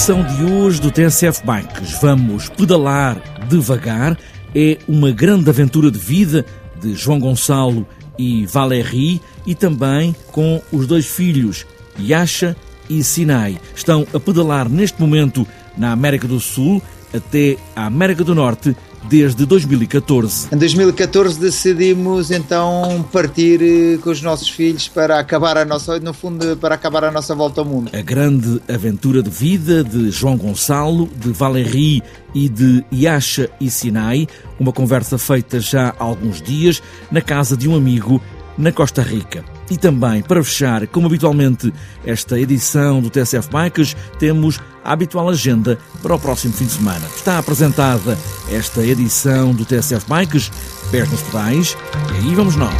Edição de hoje do TSF Bikes, vamos pedalar devagar. É uma grande aventura de vida de João Gonçalo e Valérie e também com os dois filhos, Yasha e Sinai. Estão a pedalar neste momento na América do Sul até a América do Norte desde 2014. Em 2014 decidimos então partir eh, com os nossos filhos para acabar a nossa, no fundo, para acabar a nossa volta ao mundo. A grande aventura de vida de João Gonçalo, de Valérie e de Yasha e Sinai, uma conversa feita já há alguns dias na casa de um amigo na Costa Rica. E também, para fechar, como habitualmente, esta edição do TSF Bikes, temos a habitual agenda para o próximo fim de semana. Está apresentada esta edição do TSF Bikes, pés nos pedais, e aí vamos nós.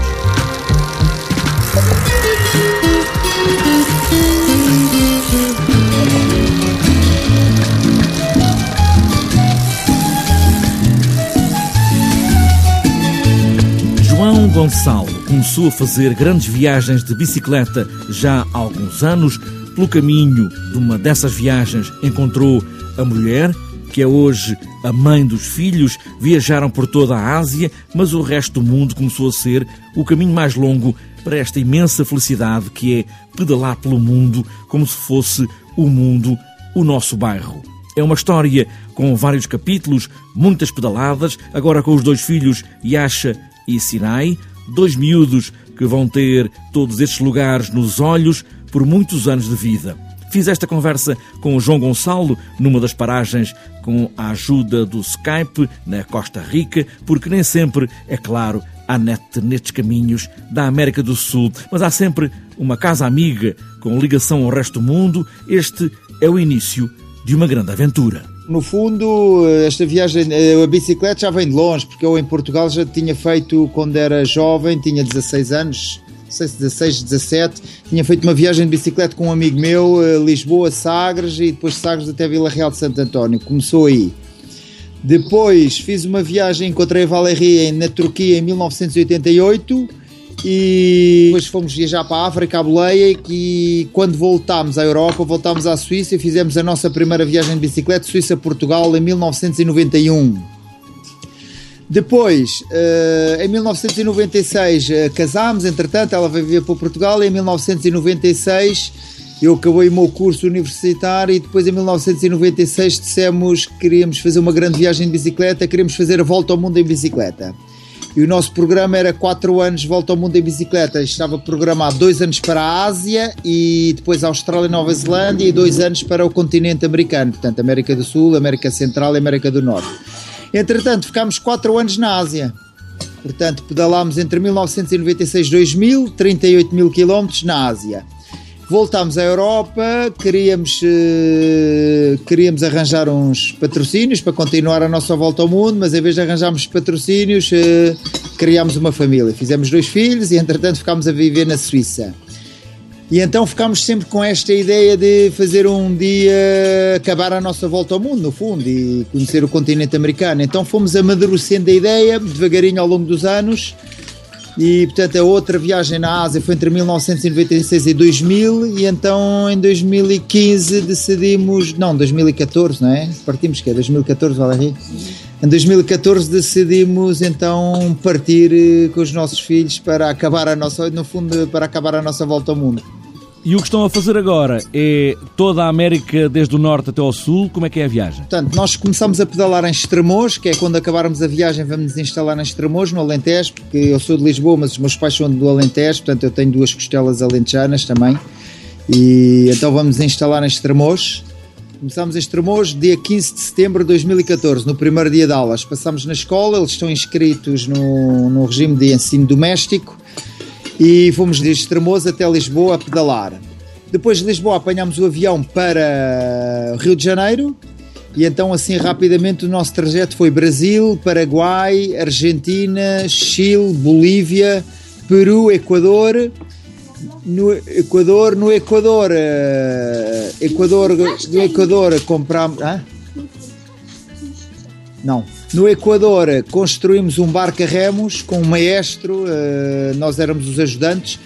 João Gonçalo começou a fazer grandes viagens de bicicleta já há alguns anos. Pelo caminho de uma dessas viagens encontrou a mulher, que é hoje a mãe dos filhos. Viajaram por toda a Ásia, mas o resto do mundo começou a ser o caminho mais longo para esta imensa felicidade que é pedalar pelo mundo como se fosse o mundo o nosso bairro. É uma história com vários capítulos, muitas pedaladas, agora com os dois filhos Yasha e Sinai, dois miúdos que vão ter todos estes lugares nos olhos por muitos anos de vida. Fiz esta conversa com o João Gonçalo numa das paragens com a ajuda do Skype na Costa Rica, porque nem sempre, é claro, há net nestes caminhos da América do Sul, mas há sempre uma casa amiga com ligação ao resto do mundo. Este é o início de uma grande aventura. No fundo, esta viagem, a bicicleta já vem de longe, porque eu em Portugal já tinha feito quando era jovem, tinha 16 anos, não sei se 16, 17, tinha feito uma viagem de bicicleta com um amigo meu, Lisboa, Sagres e depois Sagres até Vila Real de Santo António. Começou aí. Depois fiz uma viagem, encontrei a Valérie na Turquia em 1988 e depois fomos viajar para a África, a boleia, e quando voltámos à Europa, voltámos à Suíça e fizemos a nossa primeira viagem de bicicleta Suíça-Portugal em 1991. Depois, em 1996, casámos, entretanto, ela veio viver para Portugal, e em 1996 eu acabei o meu curso universitário e depois em 1996 dissemos que queríamos fazer uma grande viagem de bicicleta, queríamos fazer a volta ao mundo em bicicleta. E o nosso programa era 4 anos volta ao mundo em bicicleta. Estava programado 2 anos para a Ásia e depois a Austrália e Nova Zelândia e 2 anos para o continente americano, portanto América do Sul, América Central e América do Norte. Entretanto, ficámos 4 anos na Ásia. Portanto, pedalámos entre 1996 e 2000, 38 mil quilómetros na Ásia. Voltámos à Europa, queríamos, uh, queríamos arranjar uns patrocínios para continuar a nossa volta ao mundo, mas em vez de arranjarmos patrocínios, uh, criámos uma família. Fizemos dois filhos e, entretanto, ficámos a viver na Suíça. E então ficámos sempre com esta ideia de fazer um dia acabar a nossa volta ao mundo, no fundo, e conhecer o continente americano. Então fomos amadurecendo a ideia, devagarinho ao longo dos anos. E portanto a outra viagem na Ásia foi entre 1996 e 2000 e então em 2015 decidimos, não, 2014, não é? Partimos que é 2014, Valérie? Em 2014 decidimos então partir com os nossos filhos para acabar a nossa, no fundo, para acabar a nossa volta ao mundo. E o que estão a fazer agora é toda a América, desde o norte até ao sul. Como é que é a viagem? Portanto, nós começamos a pedalar em Estremoz, que é quando acabarmos a viagem, vamos nos instalar em Estremoz, no Alentejo, porque eu sou de Lisboa, mas os meus pais são do Alentejo, portanto, eu tenho duas costelas alentejanas também. E então vamos nos instalar em Estremoz. Começámos em Estremoz dia 15 de setembro de 2014, no primeiro dia de aulas. Passámos na escola, eles estão inscritos no, no regime de ensino doméstico e fomos de Estremoz até Lisboa a pedalar. Depois de Lisboa apanhámos o avião para Rio de Janeiro e então assim rapidamente o nosso trajeto foi Brasil, Paraguai, Argentina, Chile, Bolívia, Peru, Equador. No Equador, no Equador, uh, Equador, no Equador comprámos. Não. No Equador construímos um barco a remos com um maestro, uh, nós éramos os ajudantes,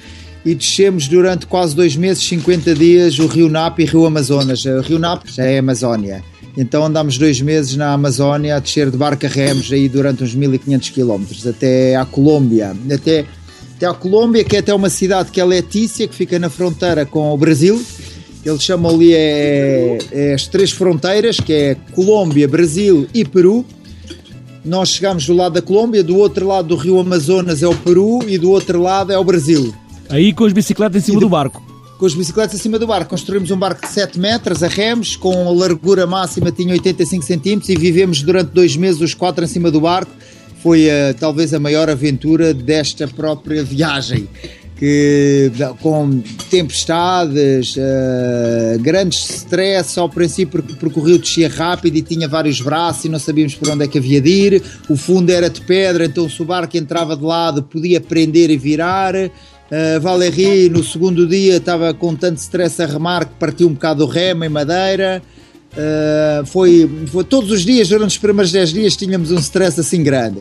e descemos durante quase dois meses, 50 dias, o Rio Napo e Rio Amazonas. O Rio Napo já é Amazónia. Então andámos dois meses na Amazónia a descer de barca remos aí durante uns 1500 km até à Colômbia. Até, até à Colômbia, que é até uma cidade que é Letícia, que fica na fronteira com o Brasil. Eles chamam ali é, é as três fronteiras, que é Colômbia, Brasil e Peru. Nós chegamos do lado da Colômbia, do outro lado do rio Amazonas é o Peru e do outro lado é o Brasil. Aí com as bicicletas em cima de... do barco. Com as bicicletas em cima do barco. Construímos um barco de 7 metros a remos, com a largura máxima tinha 85 centímetros e vivemos durante dois meses os quatro em cima do barco. Foi uh, talvez a maior aventura desta própria viagem que com tempestades, uh, grandes stress, ao princípio porque o descia rápido e tinha vários braços e não sabíamos por onde é que havia de ir, o fundo era de pedra, então se o barco entrava de lado podia prender e virar, Uh, Valéry no segundo dia estava com tanto stress a remar que partiu um bocado o remo em madeira. Uh, foi, foi, todos os dias, durante os primeiros 10 dias, tínhamos um stress assim grande.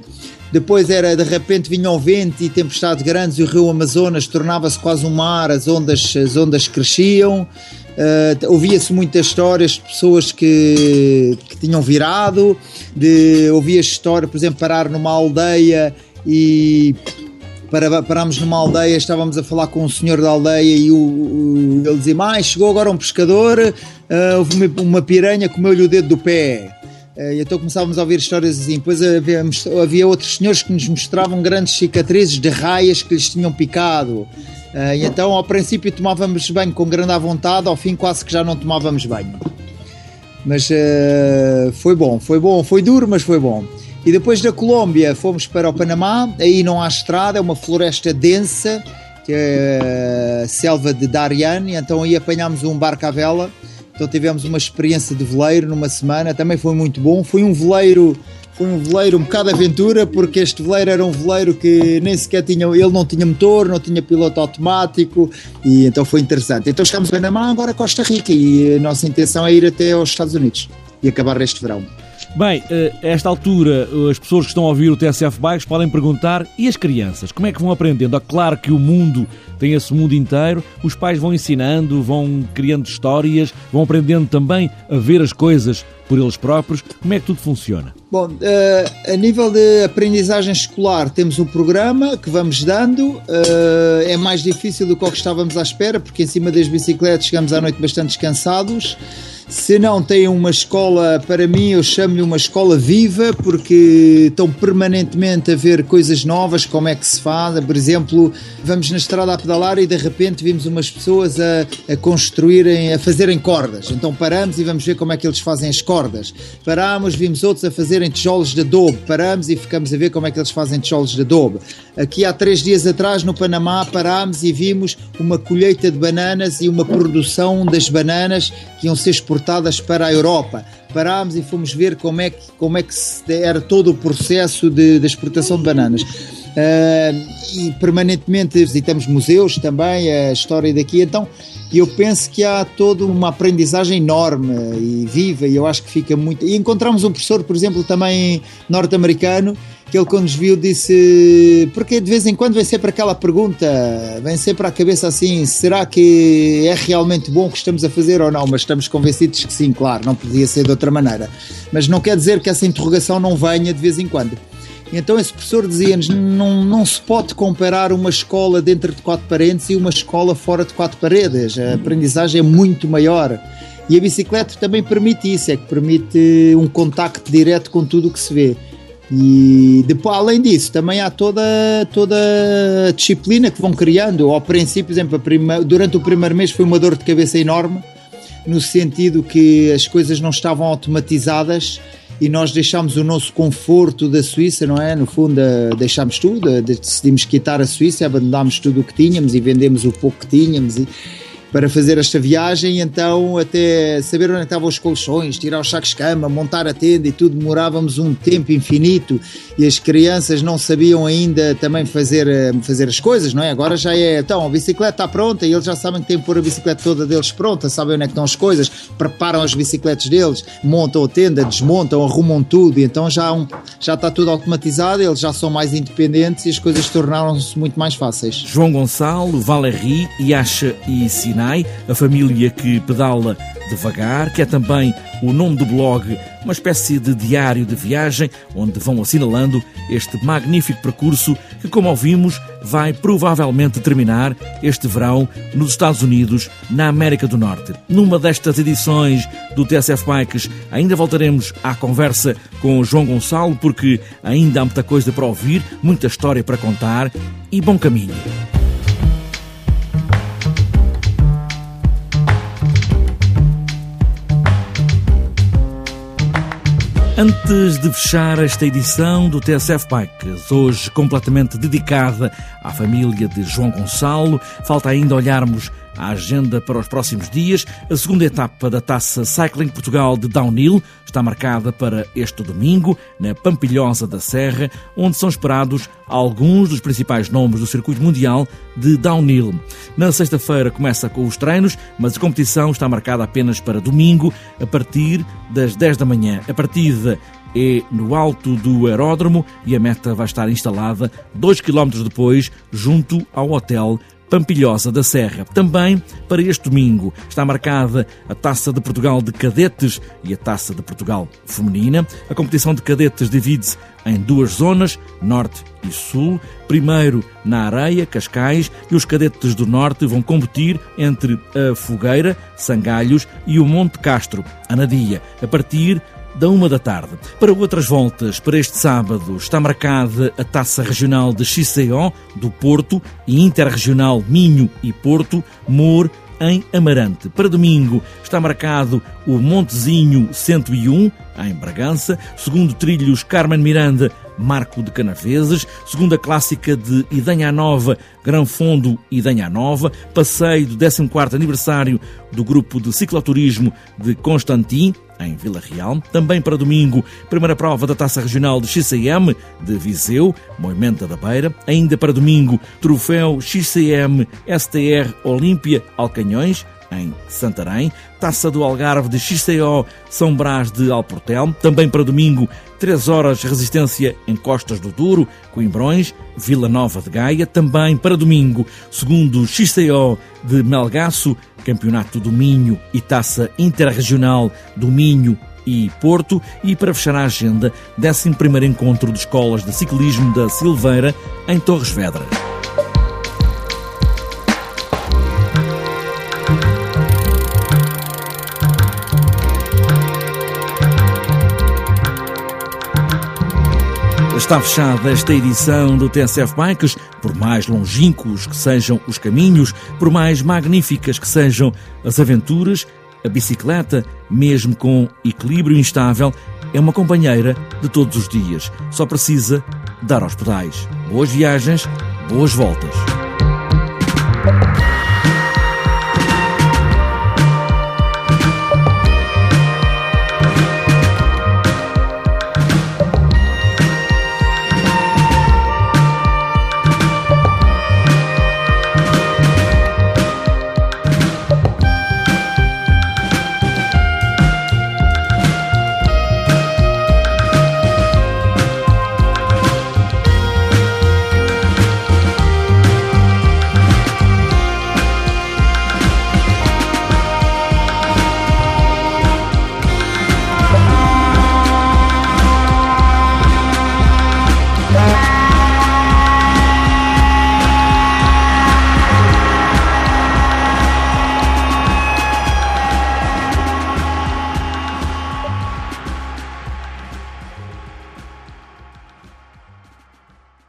Depois era de repente vinha o vento e tempestades grandes e o rio Amazonas tornava-se quase um mar, as ondas, as ondas cresciam. Uh, ouvia-se muitas histórias de pessoas que, que tinham virado, de ouvia história, por exemplo, parar numa aldeia e para, parámos numa aldeia, estávamos a falar com o senhor da aldeia e o, o ele dizia: mais chegou agora um pescador, uh, houve uma, uma piranha, comeu-lhe o dedo do pé. Uh, então começávamos a ouvir histórias assim. Depois havia, havia outros senhores que nos mostravam grandes cicatrizes de raias que lhes tinham picado. Uh, e então, ao princípio, tomávamos banho com grande vontade, ao fim, quase que já não tomávamos banho. Mas uh, foi bom, foi bom, foi duro, mas foi bom. E depois da Colômbia fomos para o Panamá, aí não há estrada, é uma floresta densa, que é a selva de Darien, então aí apanhámos um barco à vela, então tivemos uma experiência de veleiro numa semana, também foi muito bom, foi um veleiro foi um veleiro um bocado aventura, porque este veleiro era um veleiro que nem sequer tinha, ele não tinha motor, não tinha piloto automático, e então foi interessante. Então chegámos a Panamá, agora Costa Rica, e a nossa intenção é ir até aos Estados Unidos e acabar este verão. Bem, eh, a esta altura, as pessoas que estão a ouvir o TSF Bikes podem perguntar: e as crianças? Como é que vão aprendendo? É claro que o mundo tem esse mundo inteiro, os pais vão ensinando, vão criando histórias, vão aprendendo também a ver as coisas por eles próprios. Como é que tudo funciona? Bom, uh, a nível de aprendizagem escolar, temos um programa que vamos dando. É mais difícil do que o que estávamos à espera, porque em cima das bicicletas chegamos à noite bastante descansados. Se não têm uma escola, para mim eu chamo-lhe uma escola viva, porque estão permanentemente a ver coisas novas, como é que se faz. Por exemplo, vamos na estrada a pedalar e de repente vimos umas pessoas a, a construírem, a fazerem cordas. Então paramos e vamos ver como é que eles fazem as cordas. Paramos, vimos outros a fazerem tijolos de adobe. Paramos e ficamos a ver como é que eles fazem tijolos de adobe. Aqui há três dias atrás, no Panamá, parámos e vimos uma colheita de bananas e uma produção das bananas que iam ser exportadas exportadas para a Europa. Parámos e fomos ver como é que, como é que era todo o processo de, de exportação de bananas. Uh, e permanentemente visitamos museus também, a história daqui. Então, eu penso que há toda uma aprendizagem enorme e viva, e eu acho que fica muito. E encontramos um professor, por exemplo, também norte-americano, que ele quando nos viu disse porque de vez em quando vem sempre aquela pergunta vem sempre à cabeça assim será que é realmente bom o que estamos a fazer ou não? Mas estamos convencidos que sim claro não podia ser de outra maneira. Mas não quer dizer que essa interrogação não venha de vez em quando. Então esse professor dizia-nos não, não se pode comparar uma escola dentro de quatro paredes e uma escola fora de quatro paredes. A aprendizagem é muito maior. E a bicicleta também permite isso, é que permite um contacto direto com tudo o que se vê. E depois, além disso, também há toda, toda a disciplina que vão criando. Ao princípio, por exemplo, prima, durante o primeiro mês foi uma dor de cabeça enorme, no sentido que as coisas não estavam automatizadas e nós deixámos o nosso conforto da Suíça, não é? No fundo, deixámos tudo, decidimos quitar a Suíça, abandonámos tudo o que tínhamos e vendemos o pouco que tínhamos. E, para fazer esta viagem, então até saber onde estavam os colchões, tirar os sacos de cama, montar a tenda e tudo, demorávamos um tempo infinito e as crianças não sabiam ainda também fazer, eh, fazer as coisas, não é? Agora já é, então a bicicleta está pronta e eles já sabem que têm que pôr a bicicleta toda deles pronta, sabem onde é que estão as coisas, preparam as bicicletas deles, montam a tenda, desmontam, arrumam tudo e então já, já está tudo automatizado, eles já são mais independentes e as coisas tornaram-se muito mais fáceis. João Gonçalo, Valéry, Yasha e A família que pedala devagar, que é também o nome do blog, uma espécie de diário de viagem onde vão assinalando este magnífico percurso que, como ouvimos, vai provavelmente terminar este verão nos Estados Unidos, na América do Norte. Numa destas edições do TSF Bikes, ainda voltaremos à conversa com João Gonçalo, porque ainda há muita coisa para ouvir, muita história para contar e bom caminho. Antes de fechar esta edição do TSF Bikes, hoje completamente dedicada à família de João Gonçalo, falta ainda olharmos a agenda para os próximos dias. A segunda etapa da Taça Cycling Portugal de Downhill está marcada para este domingo, na Pampilhosa da Serra, onde são esperados alguns dos principais nomes do circuito mundial de Downhill. Na sexta-feira começa com os treinos, mas a competição está marcada apenas para domingo, a partir das 10 da manhã. A partida é no alto do aeródromo e a meta vai estar instalada dois quilómetros depois, junto ao hotel Pampilhosa da Serra. Também para este domingo está marcada a Taça de Portugal de Cadetes e a Taça de Portugal Feminina. A competição de cadetes divide-se em duas zonas, Norte e Sul. Primeiro na Areia, Cascais, e os cadetes do Norte vão competir entre a Fogueira, Sangalhos e o Monte Castro, Anadia, a partir da uma da tarde. Para outras voltas, para este sábado, está marcada a Taça Regional de XCO do Porto e Interregional Minho e Porto, Mor em Amarante. Para domingo está marcado o Montezinho 101, em Bragança, segundo Trilhos Carmen Miranda, Marco de Canaveses, segunda clássica de Idanha Nova, Grão Fundo Idanha Nova, passeio do 14º aniversário do grupo de cicloturismo de Constantin, em Vila Real. Também para domingo, primeira prova da Taça Regional de XCM de Viseu, Moimenta da Beira. Ainda para domingo, troféu XCM STR Olímpia Alcanhões, em Santarém, Taça do Algarve de XCO São Brás de Alportel, também para domingo, 3 horas resistência em Costas do Douro, Coimbrões, Vila Nova de Gaia, também para domingo, segundo XCO de Melgaço, Campeonato do Minho e Taça Interregional do Minho e Porto e para fechar a agenda, 11º Encontro de Escolas de Ciclismo da Silveira em Torres Vedras. Está fechada esta edição do TSF Bikes. Por mais longínquos que sejam os caminhos, por mais magníficas que sejam as aventuras, a bicicleta, mesmo com equilíbrio instável, é uma companheira de todos os dias. Só precisa dar aos pedais. Boas viagens, boas voltas.